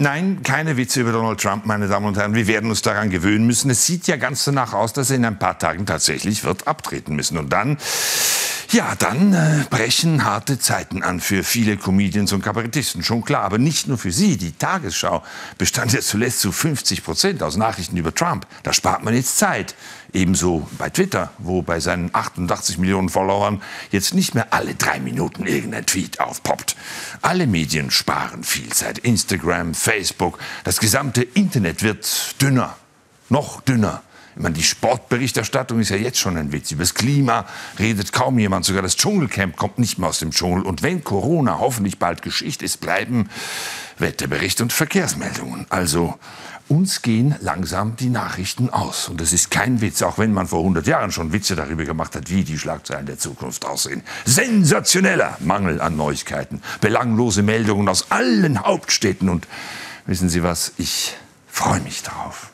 Nein, keine Witze über Donald Trump, meine Damen und Herren. Wir werden uns daran gewöhnen müssen. Es sieht ja ganz danach aus, dass er in ein paar Tagen tatsächlich wird abtreten müssen. Und dann, ja, dann äh, brechen harte Zeiten an für viele Comedians und Kabarettisten. Schon klar, aber nicht nur für sie. Die Tagesschau bestand ja zuletzt zu 50 Prozent aus Nachrichten über Trump. Da spart man jetzt Zeit. Ebenso bei Twitter, wo bei seinen 88 Millionen Followern jetzt nicht mehr alle drei Minuten irgendein Tweet aufpoppt. Alle Medien sparen viel Zeit. Instagram, Facebook, das gesamte Internet wird dünner, noch dünner. Meine, die Sportberichterstattung ist ja jetzt schon ein Witz. Über das Klima redet kaum jemand. Sogar das Dschungelcamp kommt nicht mehr aus dem Dschungel. Und wenn Corona hoffentlich bald Geschichte ist, bleiben Wetterbericht und Verkehrsmeldungen. Also uns gehen langsam die Nachrichten aus. Und das ist kein Witz, auch wenn man vor 100 Jahren schon Witze darüber gemacht hat, wie die Schlagzeilen der Zukunft aussehen. Sensationeller Mangel an Neuigkeiten, belanglose Meldungen aus allen Hauptstädten. Und wissen Sie was, ich freue mich darauf.